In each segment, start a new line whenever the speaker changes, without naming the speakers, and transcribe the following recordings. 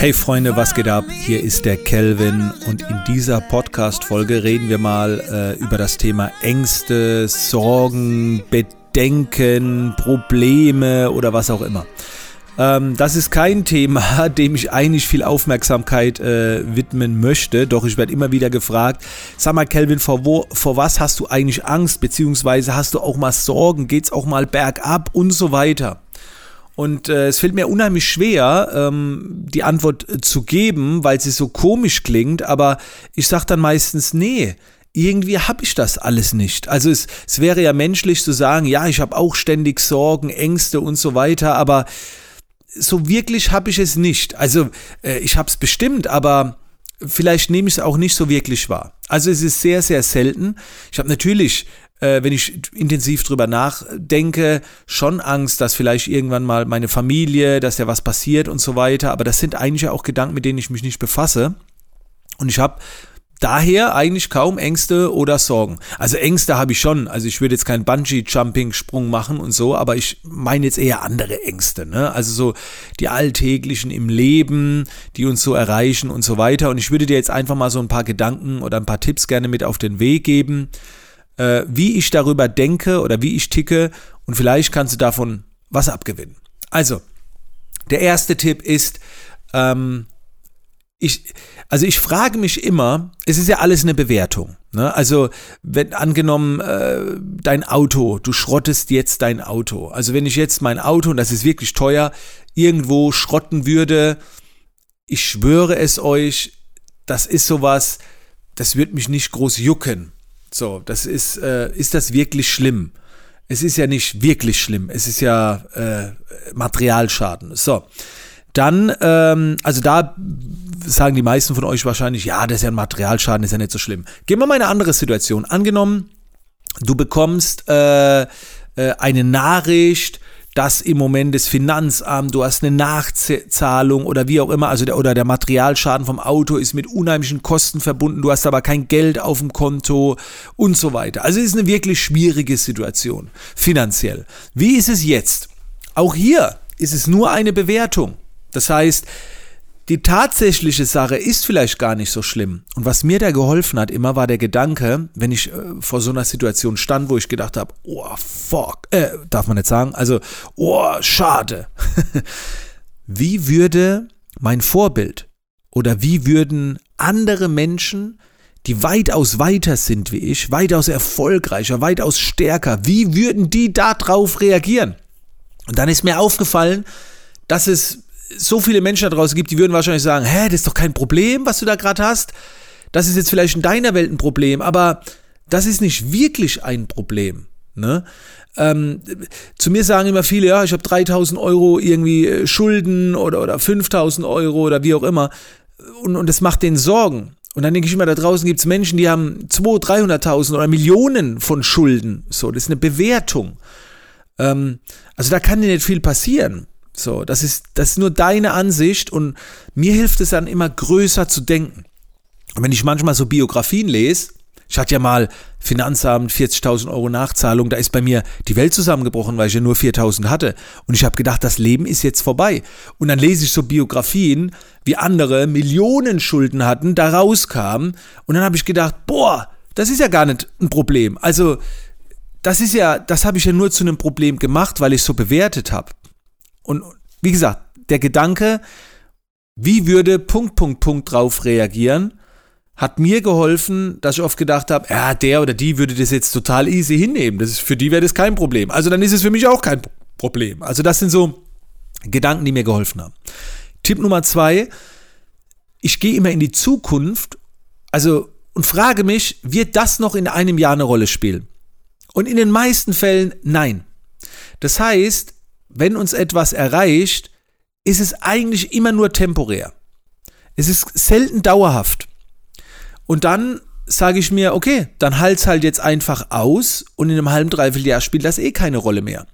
Hey Freunde, was geht ab? Hier ist der Kelvin und in dieser Podcast-Folge reden wir mal äh, über das Thema Ängste, Sorgen, Bedenken, Probleme oder was auch immer. Ähm, das ist kein Thema, dem ich eigentlich viel Aufmerksamkeit äh, widmen möchte, doch ich werde immer wieder gefragt, sag mal Kelvin, vor, vor was hast du eigentlich Angst, beziehungsweise hast du auch mal Sorgen, geht es auch mal bergab und so weiter. Und äh, es fällt mir unheimlich schwer, ähm, die Antwort äh, zu geben, weil sie so komisch klingt, aber ich sage dann meistens, nee, irgendwie habe ich das alles nicht. Also es, es wäre ja menschlich zu sagen, ja, ich habe auch ständig Sorgen, Ängste und so weiter, aber so wirklich habe ich es nicht. Also äh, ich habe es bestimmt, aber vielleicht nehme ich es auch nicht so wirklich wahr. Also es ist sehr, sehr selten. Ich habe natürlich äh, wenn ich intensiv drüber nachdenke, schon Angst, dass vielleicht irgendwann mal meine Familie, dass ja was passiert und so weiter. Aber das sind eigentlich auch Gedanken, mit denen ich mich nicht befasse. Und ich habe daher eigentlich kaum Ängste oder Sorgen. Also Ängste habe ich schon. Also ich würde jetzt keinen Bungee-Jumping-Sprung machen und so, aber ich meine jetzt eher andere Ängste. Ne? Also so die alltäglichen im Leben, die uns so erreichen und so weiter. Und ich würde dir jetzt einfach mal so ein paar Gedanken oder ein paar Tipps gerne mit auf den Weg geben, äh, wie ich darüber denke oder wie ich ticke und vielleicht kannst du davon was abgewinnen. Also, der erste Tipp ist, ähm, ich, also ich frage mich immer, es ist ja alles eine Bewertung. Ne? Also, wenn angenommen, äh, dein Auto, du schrottest jetzt dein Auto. Also, wenn ich jetzt mein Auto, und das ist wirklich teuer, irgendwo schrotten würde, ich schwöre es euch, das ist sowas, das wird mich nicht groß jucken. So, das ist, äh, ist das wirklich schlimm? Es ist ja nicht wirklich schlimm. Es ist ja äh, Materialschaden. So. Dann, ähm, also da sagen die meisten von euch wahrscheinlich, ja, das ist ja ein Materialschaden, ist ja nicht so schlimm. Gehen wir mal eine andere Situation. Angenommen, du bekommst äh, äh, eine Nachricht, dass im Moment das Finanzamt, du hast eine Nachzahlung oder wie auch immer, also der, oder der Materialschaden vom Auto ist mit unheimlichen Kosten verbunden, du hast aber kein Geld auf dem Konto und so weiter. Also es ist eine wirklich schwierige Situation, finanziell. Wie ist es jetzt? Auch hier ist es nur eine Bewertung. Das heißt, die tatsächliche Sache ist vielleicht gar nicht so schlimm. Und was mir da geholfen hat, immer war der Gedanke, wenn ich äh, vor so einer Situation stand, wo ich gedacht habe, oh fuck, äh, darf man nicht sagen, also, oh, schade. wie würde mein Vorbild oder wie würden andere Menschen, die weitaus weiter sind wie ich, weitaus erfolgreicher, weitaus stärker, wie würden die darauf reagieren? Und dann ist mir aufgefallen, dass es so viele Menschen da draußen gibt, die würden wahrscheinlich sagen, hä, das ist doch kein Problem, was du da gerade hast. Das ist jetzt vielleicht in deiner Welt ein Problem, aber das ist nicht wirklich ein Problem. Ne? Ähm, zu mir sagen immer viele, ja, ich habe 3000 Euro irgendwie äh, Schulden oder, oder 5000 Euro oder wie auch immer. Und, und das macht denen Sorgen. Und dann denke ich immer, da draußen gibt es Menschen, die haben 200.000, 300.000 oder Millionen von Schulden. So, das ist eine Bewertung. Ähm, also da kann dir nicht viel passieren. So, das ist, das ist nur deine Ansicht und mir hilft es dann immer größer zu denken. Und wenn ich manchmal so Biografien lese, ich hatte ja mal Finanzamt 40.000 Euro Nachzahlung, da ist bei mir die Welt zusammengebrochen, weil ich ja nur 4.000 hatte. Und ich habe gedacht, das Leben ist jetzt vorbei. Und dann lese ich so Biografien, wie andere Millionen Schulden hatten, da rauskamen. Und dann habe ich gedacht, boah, das ist ja gar nicht ein Problem. Also, das ist ja, das habe ich ja nur zu einem Problem gemacht, weil ich es so bewertet habe. Und wie gesagt, der Gedanke, wie würde Punkt, Punkt, Punkt drauf reagieren, hat mir geholfen, dass ich oft gedacht habe, ja, der oder die würde das jetzt total easy hinnehmen. Das ist, für die wäre das kein Problem. Also dann ist es für mich auch kein Problem. Also das sind so Gedanken, die mir geholfen haben. Tipp Nummer zwei, ich gehe immer in die Zukunft, also und frage mich, wird das noch in einem Jahr eine Rolle spielen? Und in den meisten Fällen nein. Das heißt, wenn uns etwas erreicht, ist es eigentlich immer nur temporär. Es ist selten dauerhaft. Und dann sage ich mir, okay, dann halt's halt jetzt einfach aus und in einem halben, dreiviertel Jahr spielt das eh keine Rolle mehr.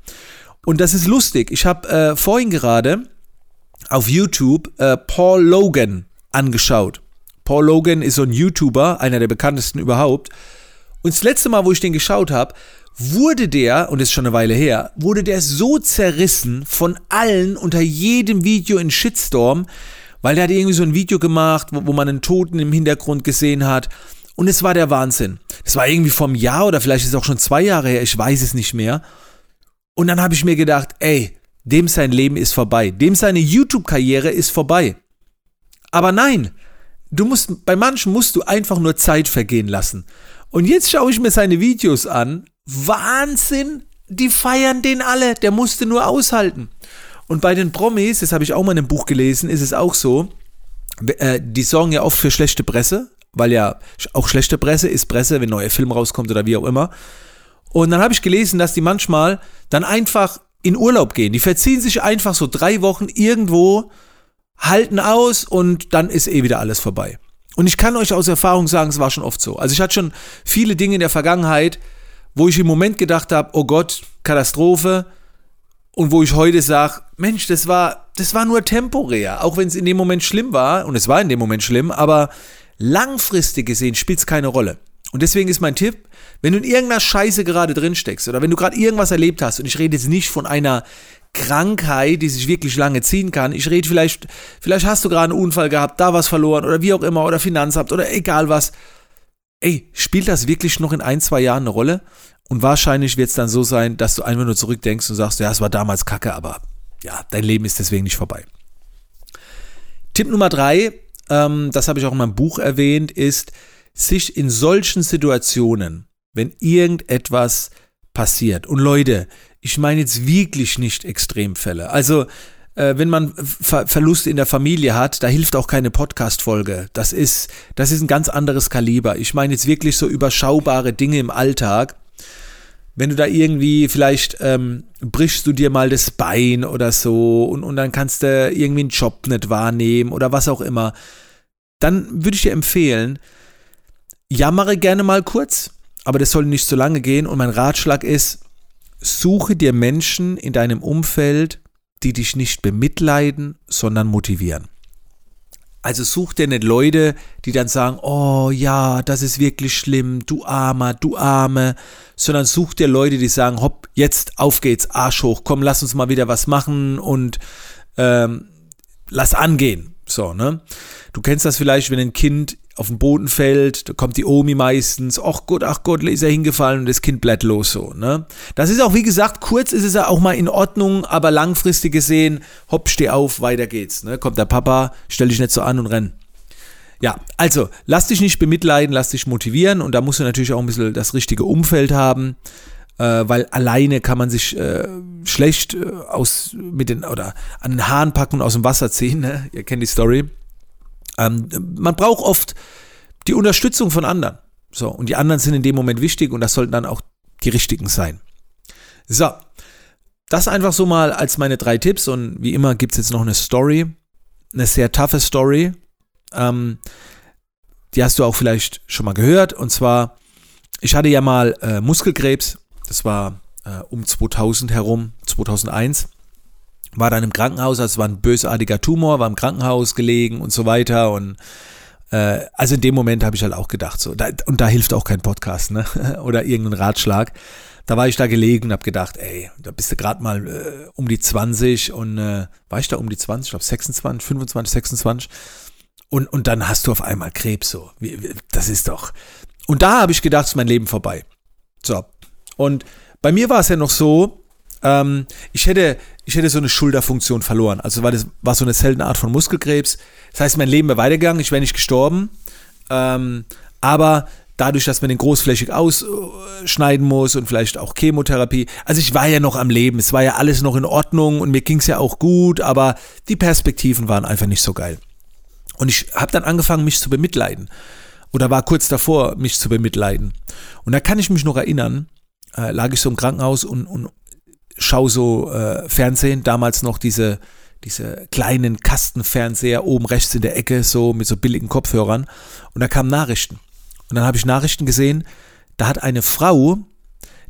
Und das ist lustig. Ich habe äh, vorhin gerade auf YouTube äh, Paul Logan angeschaut. Paul Logan ist so ein YouTuber, einer der bekanntesten überhaupt. Und das letzte Mal, wo ich den geschaut habe, wurde der, und das ist schon eine Weile her, wurde der so zerrissen von allen unter jedem Video in Shitstorm, Weil der hat irgendwie so ein Video gemacht, wo, wo man einen Toten im Hintergrund gesehen hat. Und es war der Wahnsinn. Es war irgendwie vom Jahr oder vielleicht ist es auch schon zwei Jahre her, ich weiß es nicht mehr. Und dann habe ich mir gedacht, ey, dem sein Leben ist vorbei. Dem seine YouTube-Karriere ist vorbei. Aber nein, du musst, bei manchen musst du einfach nur Zeit vergehen lassen. Und jetzt schaue ich mir seine Videos an. Wahnsinn! Die feiern den alle. Der musste nur aushalten. Und bei den Promis, das habe ich auch mal in einem Buch gelesen, ist es auch so, äh, die sorgen ja oft für schlechte Presse, weil ja auch schlechte Presse ist Presse, wenn ein neuer Film rauskommt oder wie auch immer. Und dann habe ich gelesen, dass die manchmal dann einfach in Urlaub gehen. Die verziehen sich einfach so drei Wochen irgendwo, halten aus und dann ist eh wieder alles vorbei. Und ich kann euch aus Erfahrung sagen, es war schon oft so. Also ich hatte schon viele Dinge in der Vergangenheit, wo ich im Moment gedacht habe, oh Gott, Katastrophe. Und wo ich heute sage, Mensch, das war, das war nur temporär, auch wenn es in dem Moment schlimm war, und es war in dem Moment schlimm, aber langfristig gesehen spielt es keine Rolle. Und deswegen ist mein Tipp, wenn du in irgendeiner Scheiße gerade drin steckst oder wenn du gerade irgendwas erlebt hast, und ich rede jetzt nicht von einer Krankheit, die sich wirklich lange ziehen kann. Ich rede vielleicht, vielleicht hast du gerade einen Unfall gehabt, da was verloren oder wie auch immer oder Finanzamt oder egal was. Ey, spielt das wirklich noch in ein, zwei Jahren eine Rolle? Und wahrscheinlich wird es dann so sein, dass du einfach nur zurückdenkst und sagst, ja, es war damals kacke, aber ja, dein Leben ist deswegen nicht vorbei. Tipp Nummer drei, ähm, das habe ich auch in meinem Buch erwähnt, ist, sich in solchen Situationen, wenn irgendetwas passiert, und Leute, ich meine jetzt wirklich nicht Extremfälle. Also, äh, wenn man Ver Verluste in der Familie hat, da hilft auch keine Podcast-Folge. Das ist, das ist ein ganz anderes Kaliber. Ich meine jetzt wirklich so überschaubare Dinge im Alltag wenn du da irgendwie, vielleicht ähm, brichst du dir mal das Bein oder so und, und dann kannst du irgendwie einen Job nicht wahrnehmen oder was auch immer, dann würde ich dir empfehlen, jammere gerne mal kurz, aber das soll nicht so lange gehen und mein Ratschlag ist, suche dir Menschen in deinem Umfeld, die dich nicht bemitleiden, sondern motivieren. Also such dir nicht Leute, die dann sagen, oh ja, das ist wirklich schlimm, du Armer, du Arme, sondern such dir Leute, die sagen, hopp, jetzt auf geht's, Arsch hoch, komm, lass uns mal wieder was machen und ähm, lass angehen. So, ne? Du kennst das vielleicht, wenn ein Kind auf den Boden fällt, da kommt die Omi meistens, ach Gott, ach Gott, ist er hingefallen und das Kind bleibt los so, ne? Das ist auch, wie gesagt, kurz ist es ja auch mal in Ordnung, aber langfristig gesehen, hopp, steh auf, weiter geht's, ne? Kommt der Papa, stell dich nicht so an und renn. Ja, also, lass dich nicht bemitleiden, lass dich motivieren und da musst du natürlich auch ein bisschen das richtige Umfeld haben, äh, weil alleine kann man sich äh, schlecht äh, aus mit den oder an den Haaren packen und aus dem Wasser ziehen, ne? Ihr kennt die Story. Ähm, man braucht oft die Unterstützung von anderen. So, und die anderen sind in dem Moment wichtig und das sollten dann auch die richtigen sein. So, das einfach so mal als meine drei Tipps und wie immer gibt es jetzt noch eine Story, eine sehr toughe Story. Ähm, die hast du auch vielleicht schon mal gehört und zwar, ich hatte ja mal äh, Muskelkrebs, das war äh, um 2000 herum, 2001 war dann im Krankenhaus, also es war ein bösartiger Tumor, war im Krankenhaus gelegen und so weiter und äh, also in dem Moment habe ich halt auch gedacht so, da, und da hilft auch kein Podcast, ne, oder irgendein Ratschlag. Da war ich da gelegen und habe gedacht, ey, da bist du gerade mal äh, um die 20 und äh, war ich da um die 20, ich glaube 26, 25, 26 und, und dann hast du auf einmal Krebs so. Wie, wie, das ist doch. Und da habe ich gedacht, ist mein Leben vorbei. So. Und bei mir war es ja noch so, ähm, ich, hätte, ich hätte so eine Schulterfunktion verloren. Also war das war so eine seltene Art von Muskelkrebs. Das heißt, mein Leben wäre weitergegangen, ich wäre nicht gestorben. Ähm, aber dadurch, dass man den großflächig ausschneiden muss und vielleicht auch Chemotherapie. Also ich war ja noch am Leben, es war ja alles noch in Ordnung und mir ging es ja auch gut, aber die Perspektiven waren einfach nicht so geil. Und ich habe dann angefangen, mich zu bemitleiden. Oder war kurz davor, mich zu bemitleiden. Und da kann ich mich noch erinnern, äh, lag ich so im Krankenhaus und, und schau so äh, Fernsehen, damals noch diese, diese kleinen Kastenfernseher oben rechts in der Ecke, so mit so billigen Kopfhörern. Und da kamen Nachrichten. Und dann habe ich Nachrichten gesehen, da hat eine Frau,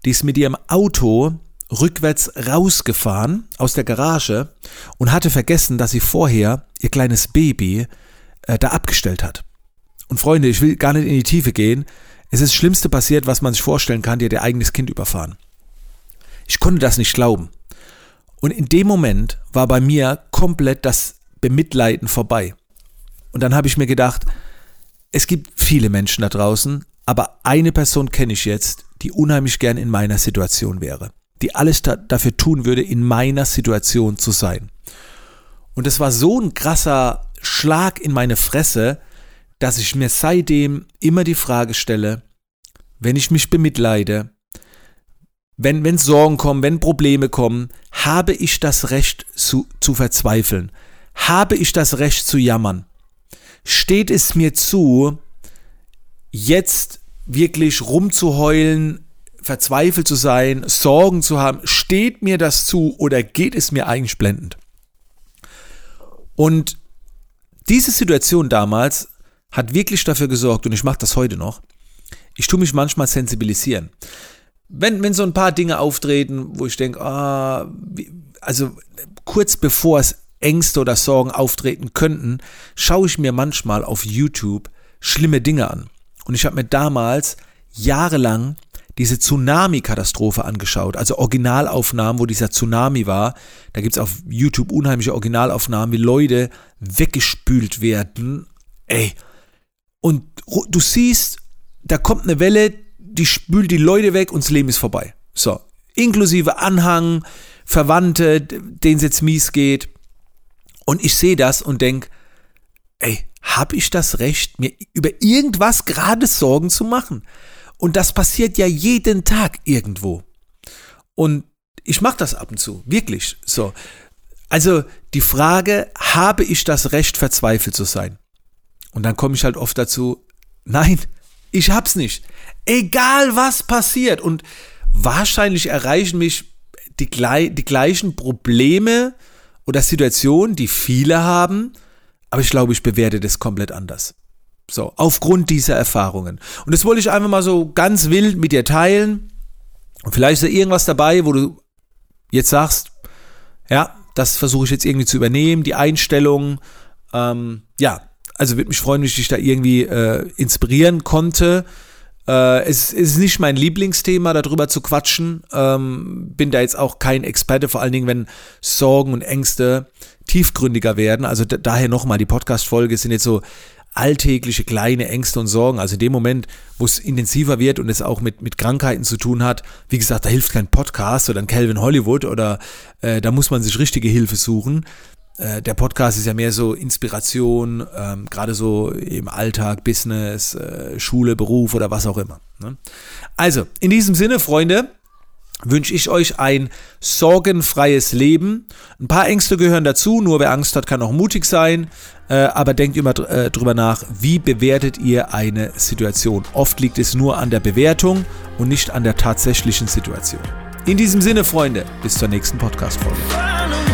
die ist mit ihrem Auto rückwärts rausgefahren aus der Garage und hatte vergessen, dass sie vorher ihr kleines Baby äh, da abgestellt hat. Und Freunde, ich will gar nicht in die Tiefe gehen. Es ist das Schlimmste passiert, was man sich vorstellen kann, die hat ihr eigenes Kind überfahren. Ich konnte das nicht glauben. Und in dem Moment war bei mir komplett das Bemitleiden vorbei. Und dann habe ich mir gedacht, es gibt viele Menschen da draußen, aber eine Person kenne ich jetzt, die unheimlich gern in meiner Situation wäre, die alles da, dafür tun würde, in meiner Situation zu sein. Und es war so ein krasser Schlag in meine Fresse, dass ich mir seitdem immer die Frage stelle, wenn ich mich bemitleide, wenn, wenn Sorgen kommen, wenn Probleme kommen, habe ich das Recht zu, zu verzweifeln? Habe ich das Recht zu jammern? Steht es mir zu, jetzt wirklich rumzuheulen, verzweifelt zu sein, Sorgen zu haben? Steht mir das zu oder geht es mir eigentlich blendend? Und diese Situation damals hat wirklich dafür gesorgt, und ich mache das heute noch, ich tue mich manchmal sensibilisieren. Wenn, wenn so ein paar Dinge auftreten, wo ich denke, ah, also kurz bevor es Ängste oder Sorgen auftreten könnten, schaue ich mir manchmal auf YouTube schlimme Dinge an. Und ich habe mir damals jahrelang diese Tsunami-Katastrophe angeschaut, also Originalaufnahmen, wo dieser Tsunami war. Da gibt es auf YouTube unheimliche Originalaufnahmen, wie Leute weggespült werden. Ey. Und du siehst, da kommt eine Welle, die spült die Leute weg und das Leben ist vorbei. So. Inklusive Anhang, Verwandte, denen es jetzt mies geht. Und ich sehe das und denke, ey, habe ich das Recht, mir über irgendwas gerade Sorgen zu machen? Und das passiert ja jeden Tag irgendwo. Und ich mache das ab und zu, wirklich. So. Also die Frage, habe ich das Recht, verzweifelt zu sein? Und dann komme ich halt oft dazu, nein, ich hab's nicht. Egal was passiert. Und wahrscheinlich erreichen mich die, die gleichen Probleme oder Situationen, die viele haben, aber ich glaube, ich bewerte das komplett anders. So, aufgrund dieser Erfahrungen. Und das wollte ich einfach mal so ganz wild mit dir teilen. Und vielleicht ist da irgendwas dabei, wo du jetzt sagst, ja, das versuche ich jetzt irgendwie zu übernehmen, die Einstellung. Ähm, ja, also würde mich freuen, wenn ich dich da irgendwie äh, inspirieren konnte. Äh, es, ist nicht mein Lieblingsthema, darüber zu quatschen. Ähm, bin da jetzt auch kein Experte, vor allen Dingen, wenn Sorgen und Ängste tiefgründiger werden. Also daher nochmal, die Podcast-Folge sind jetzt so alltägliche kleine Ängste und Sorgen. Also in dem Moment, wo es intensiver wird und es auch mit, mit Krankheiten zu tun hat, wie gesagt, da hilft kein Podcast oder ein Calvin Hollywood oder äh, da muss man sich richtige Hilfe suchen. Äh, der Podcast ist ja mehr so Inspiration, ähm, gerade so im Alltag, Business, äh, Schule, Beruf oder was auch immer. Ne? Also, in diesem Sinne, Freunde, wünsche ich euch ein sorgenfreies Leben. Ein paar Ängste gehören dazu, nur wer Angst hat, kann auch mutig sein. Äh, aber denkt immer äh, drüber nach, wie bewertet ihr eine Situation. Oft liegt es nur an der Bewertung und nicht an der tatsächlichen Situation. In diesem Sinne, Freunde, bis zur nächsten Podcast-Folge.